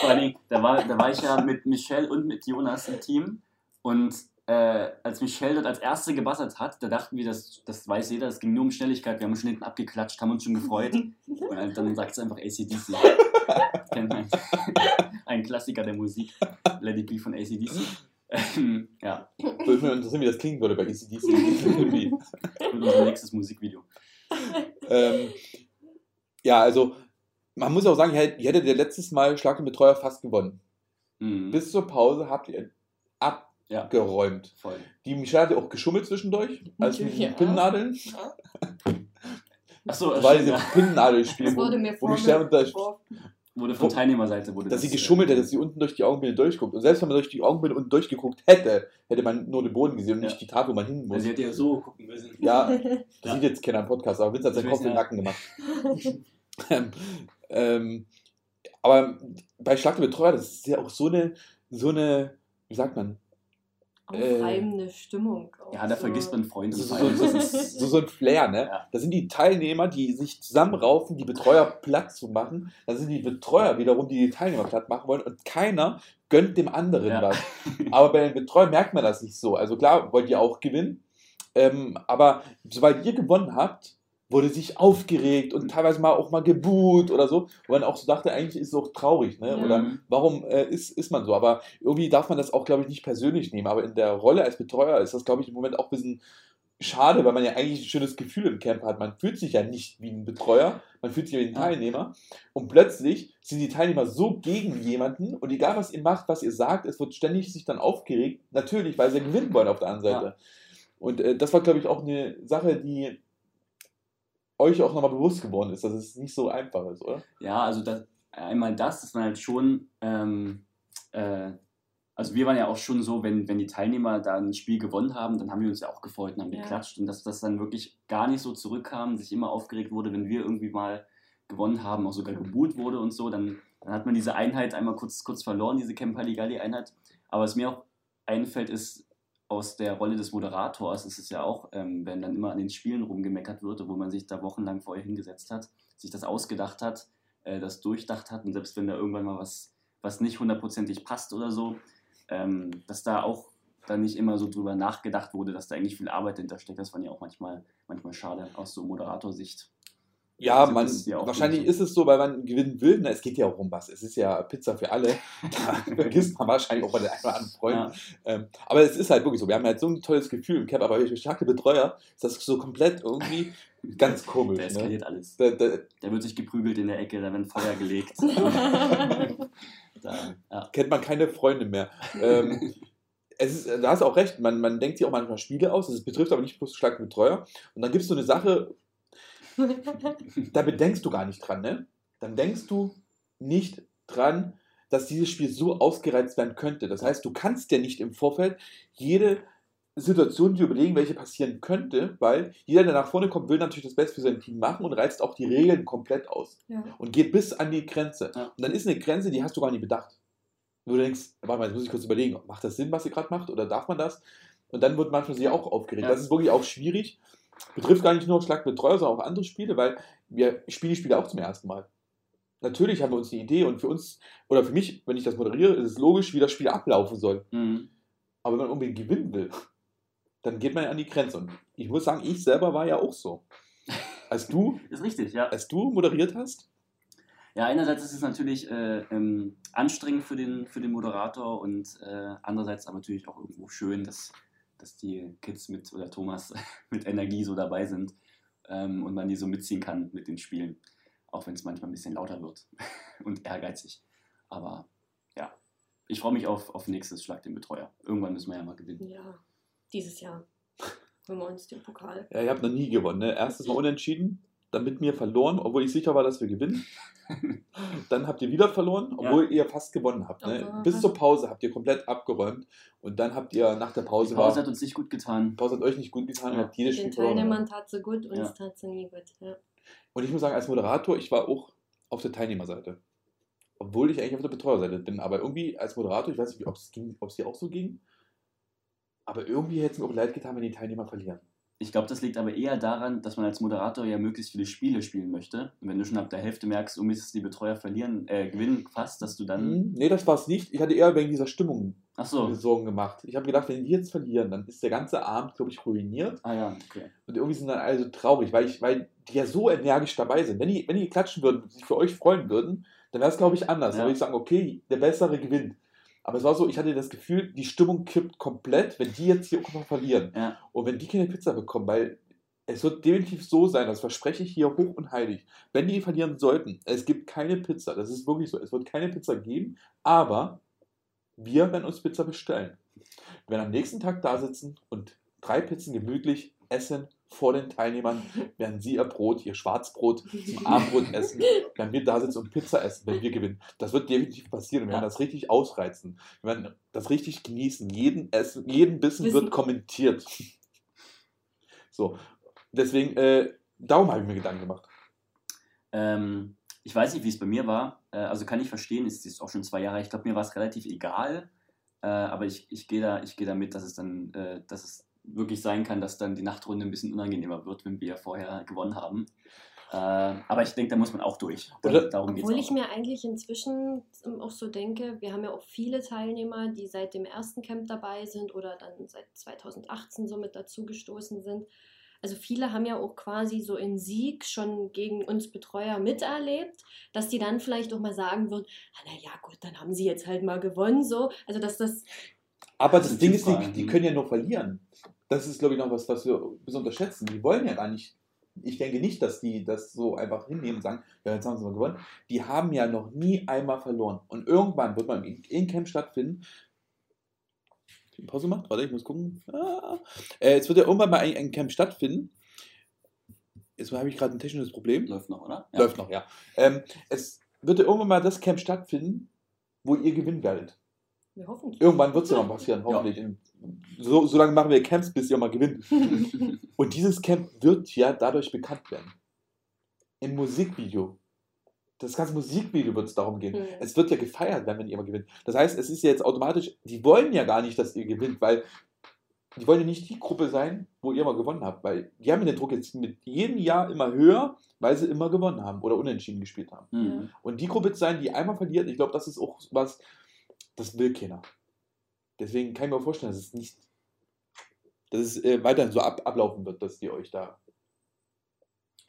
Vor allem, da war, da war ich ja mit Michelle und mit Jonas im Team. Und äh, als Michelle dort als Erste gebassert hat, da dachten wir, das, das weiß jeder, es ging nur um Schnelligkeit. Wir haben schon hinten abgeklatscht, haben uns schon gefreut. Und dann, sagt es einfach ACDC. <laughs> Kennt man. Ein Klassiker der Musik. Let It Be von ACDC. Ähm, ja, Würde mich interessieren, wie das klingen würde bei. <laughs> Irgendwie. und unser nächstes Musikvideo. ähm, ja, also man muss auch sagen, ihr hättet- ihr hättet ja letztes Mal Schlag den Betreuer fast gewonnen. Mhm. Bis zur Pause habt ihr ja, abgeräumt. voll. Die Michelle hat ja auch geschummelt zwischendurch, als mit Ja. den Pinnnadeln. <laughs> Achso, war stimmt, dieses ja. Pinnnadelspiel, Das wo, wurde mir vorgeworfen. wurde von Teilnehmerseite wurde dass sie das, geschummelt äh, hat, dass sie unten durch die Augenbinde durchguckt. Und selbst wenn man durch die Augenbinde unten durchgeguckt hätte, hätte man nur den Boden gesehen und Ja. nicht die Tat, wo man hin muss. Also sie hätte ja so gucken müssen. Ja, <laughs> das Ja. sieht jetzt keiner im Podcast, aber Vince hat seinen Kopf in den. Nacken gemacht. <laughs> ähm, ähm, aber bei Schlag den Betreuer, das ist ja auch so eine, so eine, wie sagt man, Aufreibende Stimmung. auch Ja, da so. vergisst man Freunde. so, so, feiern. so, so, so ein Flair, ne? Ja. Da sind die Teilnehmer, die sich zusammenraufen, die Betreuer platt zu machen. Da sind die Betreuer wiederum, die die Teilnehmer platt machen wollen und keiner gönnt dem anderen Ja. was. <laughs> Aber bei den Betreuern merkt man das nicht so. Also klar, wollt ihr auch gewinnen, ähm, aber sobald ihr gewonnen habt, wurde sich aufgeregt und teilweise mal auch mal geboot oder so, wo man auch so dachte, eigentlich ist es auch traurig, ne? Ja. Oder Mhm. warum äh, ist, ist man so? Aber irgendwie darf man das auch, glaube ich, nicht persönlich nehmen. Aber in der Rolle als Betreuer ist das, glaube ich, im Moment auch ein bisschen schade, weil man ja eigentlich ein schönes Gefühl im Camp hat. Man fühlt sich ja nicht wie ein Betreuer, man fühlt sich wie ein Ja. Teilnehmer. Und plötzlich sind die Teilnehmer so gegen jemanden und egal, was ihr macht, was ihr sagt, es wird ständig sich dann aufgeregt. Natürlich, weil sie ja gewinnen wollen auf der anderen Seite. Und äh, das war, glaube ich, auch eine Sache, die euch auch nochmal bewusst geworden ist, dass es nicht so einfach ist, oder? Ja, also das, einmal das, dass man halt schon, ähm, äh, also wir waren ja auch schon so, wenn, wenn die Teilnehmer da ein Spiel gewonnen haben, dann haben wir uns ja auch gefreut und haben Ja. geklatscht und dass das dann wirklich gar nicht so zurückkam, sich immer aufgeregt wurde, wenn wir irgendwie mal gewonnen haben, auch sogar geboot wurde und so, dann, dann hat man diese Einheit einmal kurz, kurz verloren, diese Camp Halligalli-Einheit. Aber was mir auch einfällt, ist, aus der Rolle des Moderators ist es ja auch, ähm, wenn dann immer an den Spielen rumgemeckert wird, obwohl man sich da wochenlang vorher hingesetzt hat, sich das ausgedacht hat, äh, das durchdacht hat und selbst wenn da irgendwann mal was, was nicht hundertprozentig passt oder so, ähm, dass da auch dann nicht immer so drüber nachgedacht wurde, dass da eigentlich viel Arbeit hintersteckt. Das fand ich auch manchmal, manchmal schade aus so Moderatorsicht. Ja, man, wahrscheinlich ist es so, weil man gewinnen will. Ne? Es geht ja auch um was. Es ist ja Pizza für alle. <laughs> Da vergisst man wahrscheinlich auch bei den einen oder anderen Freunden. Ja, Ähm, aber es ist halt wirklich so. Wir haben halt so ein tolles Gefühl im Camp, aber durch starke Betreuer ist das so komplett irgendwie ganz komisch. der Ne? eskaliert alles. Da, da, Da wird sich geprügelt in der Ecke, da wird Feuer gelegt. <laughs> <laughs> da, ja. kennt man keine Freunde mehr. Ähm, es ist, da hast du auch recht, man, man denkt sich auch manchmal Spiele aus, das betrifft aber nicht bloß starke Betreuer. Und dann gibt es so eine Sache, <laughs> da bedenkst du gar nicht dran, ne? Dann denkst du nicht dran, dass dieses Spiel so ausgereizt werden könnte. Das heißt, du kannst ja nicht im Vorfeld jede Situation dir überlegen, welche passieren könnte, weil jeder, der nach vorne kommt, will natürlich das Beste für sein Team machen und reizt auch die Regeln komplett aus ja. und geht bis an die Grenze. Ja. Und dann ist eine Grenze, die hast du gar nicht bedacht. Wo du denkst, warte mal, jetzt muss ich kurz überlegen, macht das Sinn, was ihr gerade macht, oder darf man das? Und dann wird manchmal sich auch aufgeregt. Ja. Das ist wirklich auch schwierig. Betrifft gar nicht nur Schlag mit Treuer, sondern auch andere Spiele, weil wir spielen die Spiele auch zum ersten Mal. Natürlich haben wir uns eine Idee und für uns, oder für mich, wenn ich das moderiere, ist es logisch, wie das Spiel ablaufen soll. Mhm. Aber wenn man unbedingt gewinnen will, dann geht man ja an die Grenze. Und ich muss sagen, ich selber war ja auch so. Als du, <laughs> Ist richtig, ja. als du moderiert hast, Ja, einerseits ist es natürlich äh, ähm, anstrengend für den, für den Moderator und äh, andererseits aber natürlich auch irgendwo schön, dass, dass die Kids mit oder Thomas <laughs> mit Energie so dabei sind ähm, und man die so mitziehen kann mit den Spielen. Auch wenn es manchmal ein bisschen lauter wird <laughs> und ehrgeizig. Aber ja, ich freue mich auf, auf nächstes Schlag den Betreuer. Irgendwann müssen wir ja mal gewinnen. ja, dieses Jahr holen wir uns den Pokal. Ja, ihr habt noch nie gewonnen. Ne? Erstes Mal unentschieden, dann mit mir verloren, obwohl ich sicher war, dass wir gewinnen. <laughs> Dann habt ihr wieder verloren, obwohl ihr fast gewonnen habt. Ne? Aber- Bis zur Pause habt ihr komplett abgeräumt und dann habt ihr nach der Pause, Die Pause war, hat uns nicht gut getan. Pause hat euch nicht gut getan, Ja. habt jedes Den Spiel verloren. Teilnehmern tat sie gut, uns Ja. tat sie nie gut. Ja. Und ich muss sagen, als Moderator, ich war auch auf der Teilnehmerseite. Obwohl ich eigentlich auf der Betreuerseite bin. Aber irgendwie als Moderator, ich weiß nicht, ob es ging, ob es dir auch so ging. Aber irgendwie hätte es mir auch leid getan, wenn die Teilnehmer verlieren. Ich glaube, das liegt aber eher daran, dass man als Moderator ja möglichst viele Spiele spielen möchte. Und wenn du schon ab der Hälfte merkst, um ist die Betreuer verlieren, äh, gewinnen fast, dass du dann. Mhm. Nee, das war es nicht. Ich hatte eher wegen dieser Stimmung so. Sorgen gemacht. Ich habe gedacht, wenn die jetzt verlieren, dann ist der ganze Abend, glaube ich, ruiniert. Ah ja, okay. Und irgendwie sind dann alle so traurig, weil, ich, weil die ja so energisch dabei sind. Wenn die, wenn die klatschen würden, sich für euch freuen würden, dann wäre es, glaube ich, anders. Ja. Dann würde ich sagen, okay, der Bessere gewinnt. Aber es war so, ich hatte das Gefühl, die Stimmung kippt komplett, wenn die jetzt hier auch noch verlieren. Ja. Und wenn die keine Pizza bekommen, weil es wird definitiv so sein, das verspreche ich hier hoch und heilig. Wenn die verlieren sollten, es gibt keine Pizza. Das ist wirklich so. Es wird keine Pizza geben, aber wir werden uns Pizza bestellen. Wir werden am nächsten Tag da sitzen und drei Pizzen gemütlich essen vor den Teilnehmern, während sie ihr Brot, ihr Schwarzbrot zum Abendbrot essen, während wir da sitzen und Pizza essen, wenn wir gewinnen. Das wird definitiv passieren. Wir werden das richtig ausreizen. Wir werden das richtig genießen. Jeden, Essen, jeden Bissen wird kommentiert. So, deswegen, äh, darum habe ich mir Gedanken gemacht. Ähm, ich weiß nicht, wie es bei mir war. Äh, also kann ich verstehen, es ist auch schon zwei Jahre. Ich glaube, mir war es relativ egal. Äh, aber ich, ich gehe da, ich geh da mit, dass es dann, äh, dass es wirklich sein kann, dass dann die Nachtrunde ein bisschen unangenehmer wird, wenn wir vorher gewonnen haben. Äh, aber ich denke, da muss man auch durch. Oder- darum geht's Obwohl auch. ich mir eigentlich inzwischen auch so denke, wir haben ja auch viele Teilnehmer, die seit dem ersten Camp dabei sind oder dann seit 2018 so mit dazugestoßen sind. Also viele haben ja auch quasi so in Sieg schon gegen uns Betreuer miterlebt, dass die dann vielleicht auch mal sagen würden, ah, na ja gut, dann haben sie jetzt halt mal gewonnen so. Also dass das, Aber Das Ding ist, die, die können ja nur verlieren. Das ist, glaube ich, noch was, was wir ein bisschen unterschätzen. Die wollen ja gar nicht. Ich denke nicht, dass die das so einfach hinnehmen und sagen, ja, jetzt haben sie mal gewonnen. Die haben ja noch nie einmal verloren. Und irgendwann wird man im In-Camp stattfinden. Pause macht? Warte, ich muss gucken. Ah. Äh, es wird ja irgendwann mal ein, ein Camp stattfinden. Jetzt habe ich gerade ein technisches Problem. Läuft noch, oder? Läuft noch, ja. Ähm, es wird ja irgendwann mal das Camp stattfinden, wo ihr gewinnen werdet. Wir hoffen Irgendwann wird es ja noch passieren, hoffentlich. In, so, so lange machen wir Camps, bis ihr mal gewinnt. <laughs> Und dieses Camp wird ja dadurch bekannt werden. Im Musikvideo. Das ganze Musikvideo wird es darum gehen. Mhm. Es wird ja gefeiert werden, wenn ihr mal gewinnt. Das heißt, es ist ja jetzt automatisch, die wollen ja gar nicht, dass ihr gewinnt, weil die wollen ja nicht die Gruppe sein, wo ihr mal gewonnen habt, weil die haben ja den Druck jetzt mit jedem Jahr immer höher, weil sie immer gewonnen haben oder unentschieden gespielt haben. Mhm. Und die Gruppe zu sein, die einmal verliert, ich glaube, das ist auch was, das will keiner. Deswegen kann ich mir vorstellen, dass es nicht, dass es äh, weiterhin so ab, ablaufen wird, dass die euch da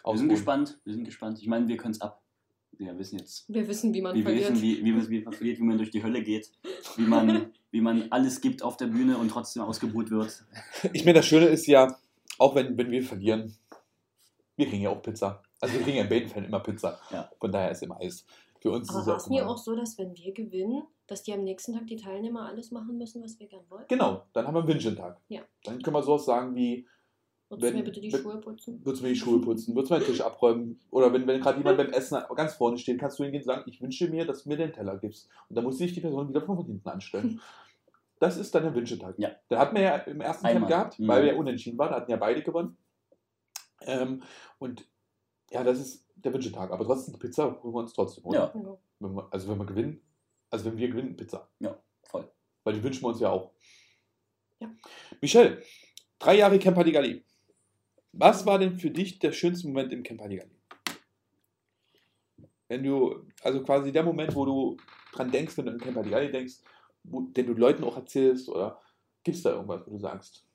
Wir sind gespannt. Wir sind gespannt. Ich meine, wir können es ab. Wir wissen jetzt, Wir wissen, wie man wir verliert. wissen, wie, wie, man- wie man verliert, wie man durch die Hölle geht, wie man, <laughs> wie man alles gibt auf der Bühne und trotzdem ausgebuht wird. Ich meine, das Schöne ist ja, auch wenn, wenn wir verlieren, wir kriegen ja auch Pizza. Also wir kriegen ja in beiden Fällen immer Pizza. Ja. Von daher ist immer Eis. Für uns Aber ist war es nie immer- auch so, dass wenn wir gewinnen, dass die am nächsten Tag die Teilnehmer alles machen müssen, was wir gern wollen? Genau, dann haben wir einen Wünschentag. Ja. Dann können wir sowas sagen wie, Würdest du mir bitte die wenn- Schuhe putzen? Würdest du mir die Schuhe putzen? Würdest du meinen Tisch abräumen? Oder wenn, wenn gerade jemand beim Essen ganz vorne steht, kannst du hingehen und sagen, ich wünsche mir, dass du mir den Teller gibst. Und dann muss sich die Person wieder von hinten anstellen. Das ist dann der Wünschetag. Ja. Den hatten wir ja im ersten Camp Einmal. gehabt, Mhm. weil wir ja unentschieden waren. Da hatten ja beide gewonnen. Ähm, und ja, das ist der Wünschetag. Aber trotzdem, die Pizza holen wir uns trotzdem, oder? Ja. Ja. Wenn wir, also wenn wir gewinnen, also wenn wir gewinnen, Pizza. Voll. Weil die wünschen wir uns ja auch. Ja. Michelle, drei Jahre Camp Halligalli. Was war denn für dich der schönste Moment im Camp Halligalli? Wenn du, also quasi der Moment, wo du dran denkst, wenn du an Camp Halligalli denkst, wo, den du Leuten auch erzählst, oder gibt es da irgendwas, wo du sagst?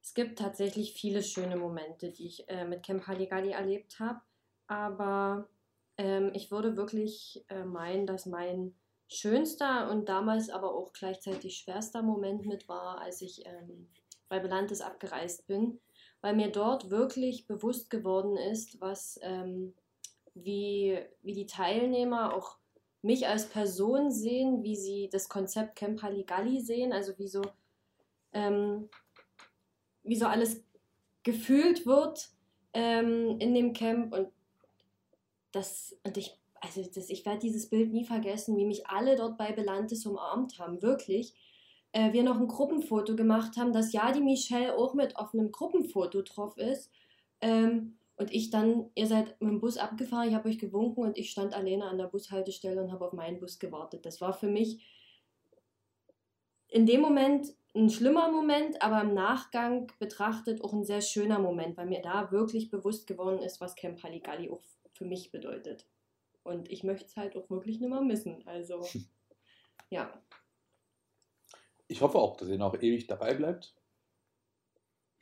Es gibt tatsächlich viele schöne Momente, die ich äh, mit Camp Halligalli erlebt habe. Aber ähm, ich würde wirklich äh, meinen, dass mein schönster und damals aber auch gleichzeitig schwerster Moment mit war, als ich ähm, bei Belantes abgereist bin, weil mir dort wirklich bewusst geworden ist, was ähm, wie, wie die Teilnehmer auch mich als Person sehen, wie sie das Konzept Camp Halligalli sehen, also wie so ähm, wie so alles gefühlt wird ähm, in dem Camp. Und das und ich also das, ich werde dieses Bild nie vergessen, wie mich alle dort bei Belantes umarmt haben, wirklich. Äh, wir noch ein Gruppenfoto gemacht haben, dass ja die Michelle auch mit auf einem Gruppenfoto drauf ist. Ähm, und ich dann, ihr seid mit dem Bus abgefahren, ich habe euch gewunken und ich stand alleine an der Bushaltestelle und habe auf meinen Bus gewartet. Das war für mich in dem Moment ein schlimmer Moment, aber im Nachgang betrachtet auch ein sehr schöner Moment, weil mir da wirklich bewusst geworden ist, was Camp Halligalli auch für mich bedeutet. Und ich möchte es halt auch wirklich nicht mehr missen. Also, <laughs> ja. Ich hoffe auch, dass ihr noch ewig dabei bleibt.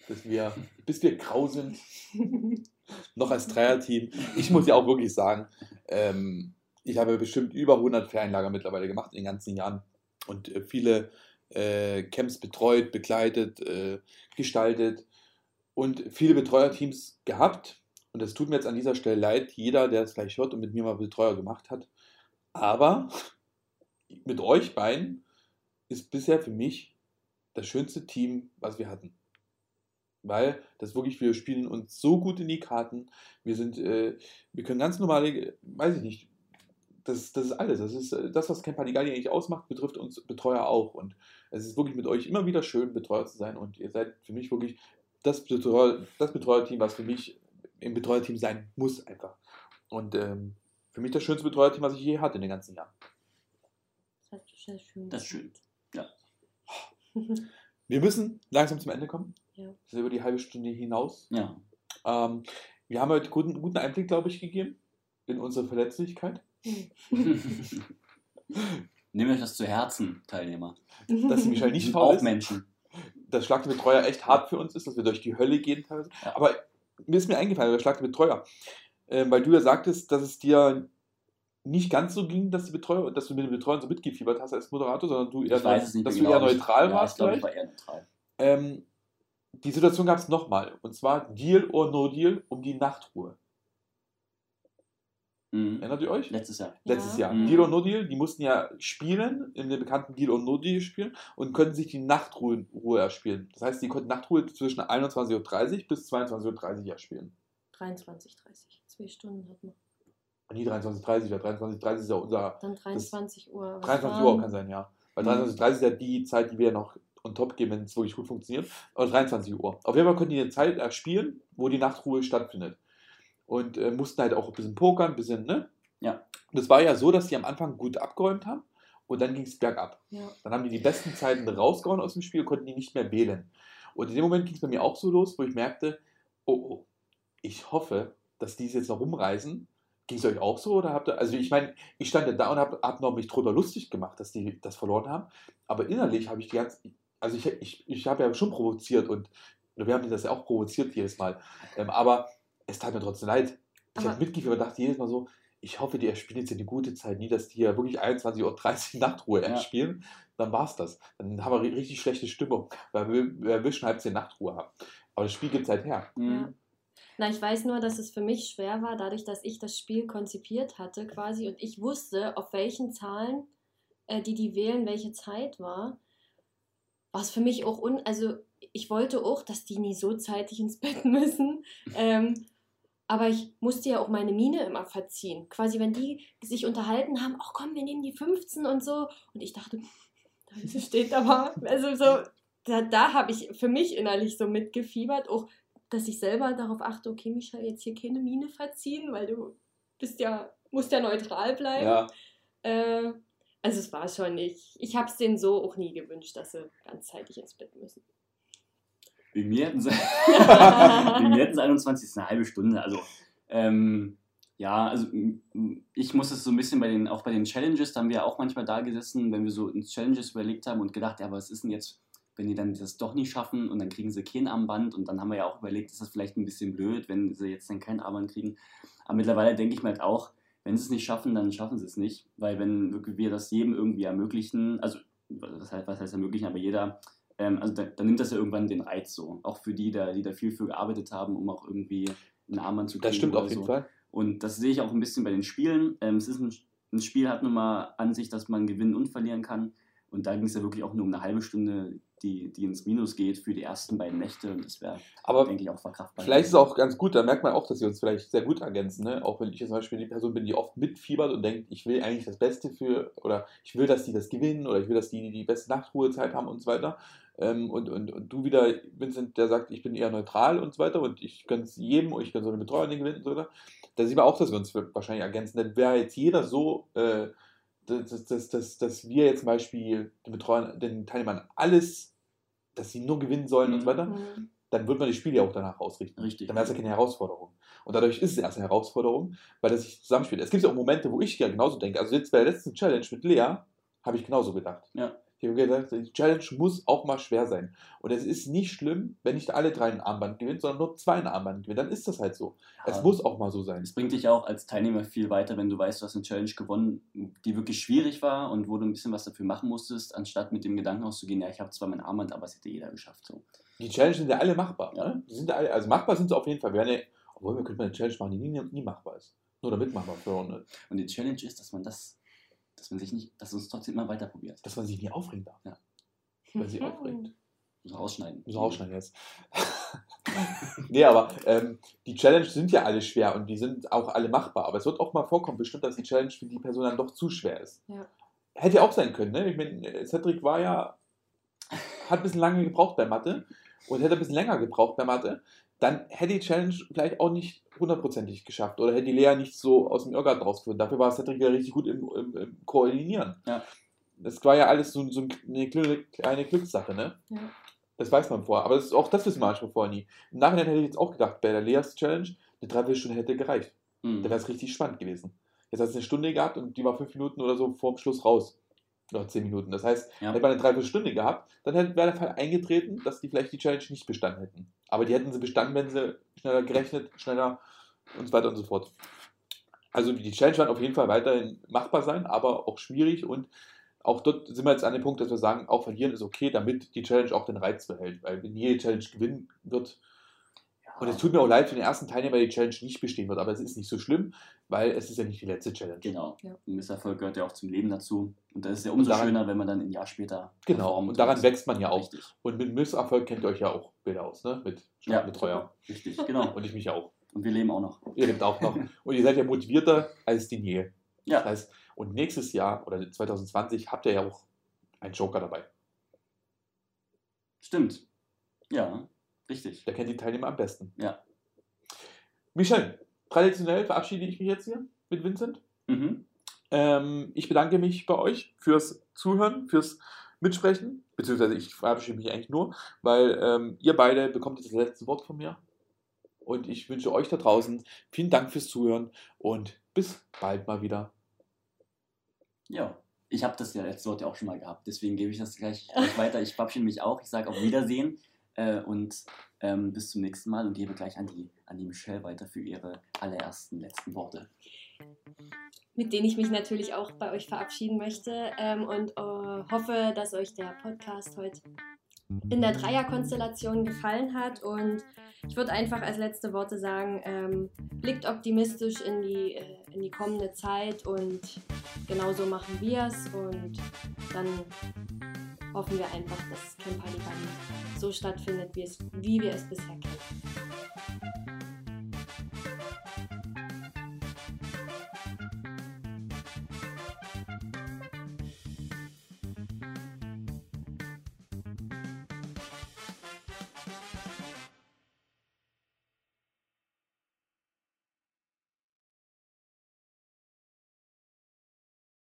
Dass wir, bis wir grau sind, <laughs> noch als Dreierteam. Ich muss ja auch wirklich sagen, ähm, ich habe bestimmt über 100 Ferienlager mittlerweile gemacht in den ganzen Jahren. und äh, viele äh, Camps betreut, begleitet, äh, gestaltet und viele Betreuerteams gehabt. Und es tut mir jetzt an dieser Stelle leid, jeder, der es vielleicht hört und mit mir mal Betreuer gemacht hat. Aber mit euch beiden ist bisher für mich das schönste Team, was wir hatten. Weil das wirklich, wir spielen uns so gut in die Karten. Wir sind, äh, wir können ganz normale, weiß ich nicht, das, das ist alles. Das ist äh, das, was Camp Panigali eigentlich ausmacht, betrifft uns Betreuer auch. Und es ist wirklich mit euch immer wieder schön, Betreuer zu sein. Und ihr seid für mich wirklich das, Betreuer, das Betreuerteam, was für mich im Betreuerteam sein muss, einfach. Und ähm, für mich das schönste Betreuerteam, was ich je hatte in den ganzen Jahren. Das ist sehr schön. Das ist schön. Ja. <laughs> Wir müssen langsam zum Ende kommen. Ja. Das ist über die halbe Stunde hinaus. Ja. Ähm, wir haben heute guten, guten Einblick, glaube ich, gegeben in unsere Verletzlichkeit. <laughs> Nehmt euch das zu Herzen, Teilnehmer. Dass Michelle nicht faul auch ist. Menschen. dass Schlag den Betreuer echt hart für uns ist, dass wir durch die Hölle gehen teilweise. Ja. Aber mir ist mir eingefallen, bei Schlag den Betreuer, ähm, weil du ja sagtest, dass es dir nicht ganz so ging, dass, die Betreuer, dass du mit den Betreuern so mitgefiebert hast als Moderator, sondern du eher, Ich nicht dass du eher genau. neutral ja, warst Ich glaube, ich war eher neutral. Ähm, die Situation gab es nochmal. Und zwar Deal or No Deal um die Nachtruhe. Mhm. Erinnert ihr euch? Letztes Jahr. Letztes Ja. Jahr. Mhm. Deal or No Deal, die mussten ja spielen, in dem bekannten Deal or No Deal spielen und könnten sich die Nachtruhe Ruhe erspielen. Das heißt, die konnten Nachtruhe zwischen 21.30 Uhr bis 22.30 Uhr erspielen. 23, 30. Zwei Stunden hat man. Nie 23.30 Uhr, 23.30 ist ja unser. Dann 23 Uhr. Was 23 war- Uhr kann sein, ja. Weil Mhm. 23.30 ist ja die Zeit, die wir noch on top geben, wenn es wirklich gut funktioniert. Aber 23 Uhr. Auf jeden Fall konnten die eine Zeit erspielen, wo die Nachtruhe stattfindet. Und äh, mussten halt auch ein bisschen pokern, ein bisschen, ne? Ja. Und es war ja so, dass die am Anfang gut abgeräumt haben und dann ging es bergab. Ja. Dann haben die die besten Zeiten rausgehauen aus dem Spiel, konnten die nicht mehr wählen. Und in dem Moment ging es bei mir auch so los, wo ich merkte, oh, oh, ich hoffe, dass die es jetzt noch rumreisen. Ging es euch auch so? Oder habt ihr, also ich meine, ich stand ja da und habe hab noch mich drüber lustig gemacht, dass die das verloren haben. Aber innerlich habe ich die ganze, also ich, ich, ich habe ja schon provoziert und wir haben das ja auch provoziert jedes Mal. Ähm, aber es tat mir trotzdem leid. Ich habe und dachte jedes Mal so, ich hoffe, die erspielen jetzt eine gute Zeit, nie, dass die ja wirklich 21.30 Uhr <laughs> Nachtruhe Ja. erspielen. Dann war es das. Dann haben wir ri- richtig schlechte Stimmung, weil wir, wir erwischen halb zehn Nachtruhe haben. Aber das Spiel gibt es halt her. Mhm. Ja. Na, ich weiß nur, dass es für mich schwer war, dadurch, dass ich das Spiel konzipiert hatte quasi und ich wusste, auf welchen Zahlen, äh, die die wählen, welche Zeit war, war es für mich auch un... Also ich wollte auch, dass die nie so zeitig ins Bett <laughs> müssen. Ähm, aber ich musste ja auch meine Miene immer verziehen. Quasi, wenn die sich unterhalten haben, ach komm, wir nehmen die 15 und so. Und ich dachte, da steht aber, also so, da, da habe ich für mich innerlich so mitgefiebert, auch dass ich selber darauf achte, okay, Michael, jetzt hier keine Miene verziehen, weil du bist ja, musst ja neutral bleiben. Ja. Äh, also es war schon nicht. Ich habe es denen so auch nie gewünscht, dass sie ganzzeitig ins Bett müssen. Bei mir hätten sie, <laughs> <laughs> bei mir hätten sie 21 ist eine halbe Stunde. Also, ähm, ja, also ich muss es so ein bisschen bei den, auch bei den Challenges, da haben wir ja auch manchmal da gesessen, wenn wir so uns Challenges überlegt haben und gedacht, ja, was ist denn jetzt, wenn die dann das doch nicht schaffen und dann kriegen sie kein Armband und dann haben wir ja auch überlegt, ist das vielleicht ein bisschen blöd, wenn sie jetzt dann kein Armband kriegen. Aber mittlerweile denke ich mir halt auch, wenn sie es nicht schaffen, dann schaffen sie es nicht, weil wenn wir das jedem irgendwie ermöglichen, also was heißt, was heißt ermöglichen, aber jeder ähm, also da, dann nimmt das ja irgendwann den Reiz so. Auch für die, da, die da viel für gearbeitet haben, um auch irgendwie einen Armband zu kriegen. Das stimmt auf jeden so. Fall. Und das sehe ich auch ein bisschen bei den Spielen. Ähm, es ist ein, ein Spiel hat nun mal an sich, dass man gewinnen und verlieren kann. Und da ging es ja wirklich auch nur um eine halbe Stunde, die, die ins Minus geht für die ersten beiden Nächte. Und das wäre, Aber denke ich, auch verkraftbar. Vielleicht ist es auch ganz gut, da merkt man auch, dass wir uns vielleicht sehr gut ergänzen. Ne? Auch wenn ich jetzt zum Beispiel die Person bin, die oft mitfiebert und denkt, ich will eigentlich das Beste für, oder ich will, dass die das gewinnen, oder ich will, dass die die beste Nachtruhezeit haben und so weiter. Ähm, und, und, und du wieder, Vincent, der sagt, ich bin eher neutral und so weiter und ich gönne es jedem und ich gönne so eine Betreuung gewinnen und so weiter. Da sieht man auch, dass wir uns wahrscheinlich ergänzen. Denn wäre jetzt jeder so, äh, dass, dass, dass, dass wir jetzt zum Beispiel den Betreuern, den Teilnehmern alles, dass sie nur gewinnen sollen und so Mhm. weiter, Mhm. dann wird man die Spiele ja auch danach ausrichten. Richtig. Dann wäre es ja keine Herausforderung. Und dadurch ist es erst eine Herausforderung, weil das sich zusammenspielt. Es gibt ja auch Momente, wo ich ja genauso denke. Also jetzt bei der letzten Challenge mit Lea habe ich genauso gedacht. Ja. Ich habe gedacht, die Challenge muss auch mal schwer sein. Und es ist nicht schlimm, wenn nicht alle drei ein Armband gewinnen, sondern nur zwei ein Armband gewinnen. Dann ist das halt so. Ja. Es muss auch mal so sein. Es bringt dich auch als Teilnehmer viel weiter, wenn du weißt, du hast eine Challenge gewonnen, die wirklich schwierig war und wo du ein bisschen was dafür machen musstest, anstatt mit dem Gedanken auszugehen, ja, ich habe zwar mein Armband, aber es hätte jeder geschafft. So. Die Challenges sind ja alle machbar. Ja. Ne? Die sind ja alle, also machbar sind sie auf jeden Fall. Wir ja, obwohl wir könnten eine Challenge machen, die nie, nie machbar ist. Nur damit machbar für Runde. Und die Challenge ist, dass man das, dass man sich nicht, dass man es trotzdem immer weiter probiert. Dass man sich nie aufregen darf. Ja. Weil sie aufregt. <laughs> So rausschneiden. Muss rausschneiden jetzt. <laughs> nee, aber ähm, die Challenges sind ja alle schwer und die sind auch alle machbar. Aber es wird auch mal vorkommen, bestimmt, dass die Challenge für die Person dann doch zu schwer ist. Ja. Hätte ja auch sein können, ne? Ich meine, Cedric war ja, hat ein bisschen lange gebraucht bei Mathe und hätte ein bisschen länger gebraucht bei Mathe, dann hätte die Challenge vielleicht auch nicht hundertprozentig geschafft oder hätte die Lea nicht so aus dem Irrgarten rausgefunden. Dafür war Cedric ja richtig gut im, im, im Koordinieren. Ja. Das war ja alles so, so eine kleine, Glückssache, ne? Ja. Das weiß man vorher. Aber das, auch das wissen wir manchmal vorher nie. Im Nachhinein hätte ich jetzt auch gedacht, bei der Leas Challenge, eine Dreiviertelstunde hätte gereicht. Mhm. Dann wäre es richtig spannend gewesen. Jetzt hat es eine Stunde gehabt und die war fünf Minuten oder so vorm Schluss raus. Oder zehn Minuten. Das heißt, Ja. hätte man eine Dreiviertelstunde gehabt, dann hätte- wäre der Fall eingetreten, dass die vielleicht die Challenge nicht bestanden hätten. Aber die hätten sie bestanden, wenn sie schneller gerechnet, schneller und so weiter und so fort. Also die Challenge wird auf jeden Fall weiterhin machbar sein, aber auch schwierig und auch dort sind wir jetzt an dem Punkt, dass wir sagen, auch verlieren ist okay, damit die Challenge auch den Reiz behält. Weil wenn jede Challenge gewinnen wird. Und es tut mir auch leid für den ersten Teilnehmer, der die Challenge nicht bestehen wird, aber es ist nicht so schlimm, weil es ist ja nicht die letzte Challenge. Genau. Ja. Ein Misserfolg gehört ja auch zum Leben dazu. Und das ist ja umso daran- schöner, wenn man dann ein Jahr später. Genau, und daran und- wächst man ja auch. Richtig. Und mit Misserfolg kennt ihr euch ja auch Bilder aus, ne? Mit Ja, Startbetreuer. Richtig, genau. <laughs> Und ich mich auch. Und wir leben auch noch. Ihr lebt auch noch. <laughs> Und ihr seid ja motivierter als die Nähe. Ja. Das heißt, und nächstes Jahr oder 2020 habt ihr ja auch einen Joker dabei. Stimmt. Ja, richtig. Der kennt die Teilnehmer am besten. Ja. Michel, traditionell verabschiede ich mich jetzt hier mit Vincent. Mhm. Ähm, ich bedanke mich bei euch fürs Zuhören, fürs Mitsprechen, beziehungsweise ich verabschiede mich eigentlich nur, weil ähm, ihr beide bekommt jetzt das letzte Wort von mir. Und ich wünsche euch da draußen vielen Dank fürs Zuhören und bis bald mal wieder. Ja. Ich habe das ja letzte Wort ja auch schon mal gehabt, deswegen gebe ich das gleich, gleich weiter. Ich verabschiede mich auch. Ich sage auf Wiedersehen äh, und ähm, bis zum nächsten Mal und gebe gleich an die, an die Michelle weiter für ihre allerersten letzten Worte. mit denen ich mich natürlich auch bei euch verabschieden möchte ähm, und äh, hoffe, dass euch der Podcast heute in der Dreierkonstellation gefallen hat. Und ich würde einfach als letzte Worte sagen, ähm, blickt optimistisch in die, äh, in die kommende Zeit und genauso machen wir es. Und dann hoffen wir einfach, dass Camp Halligalli so stattfindet, wie, es, wie wir es bisher kennen.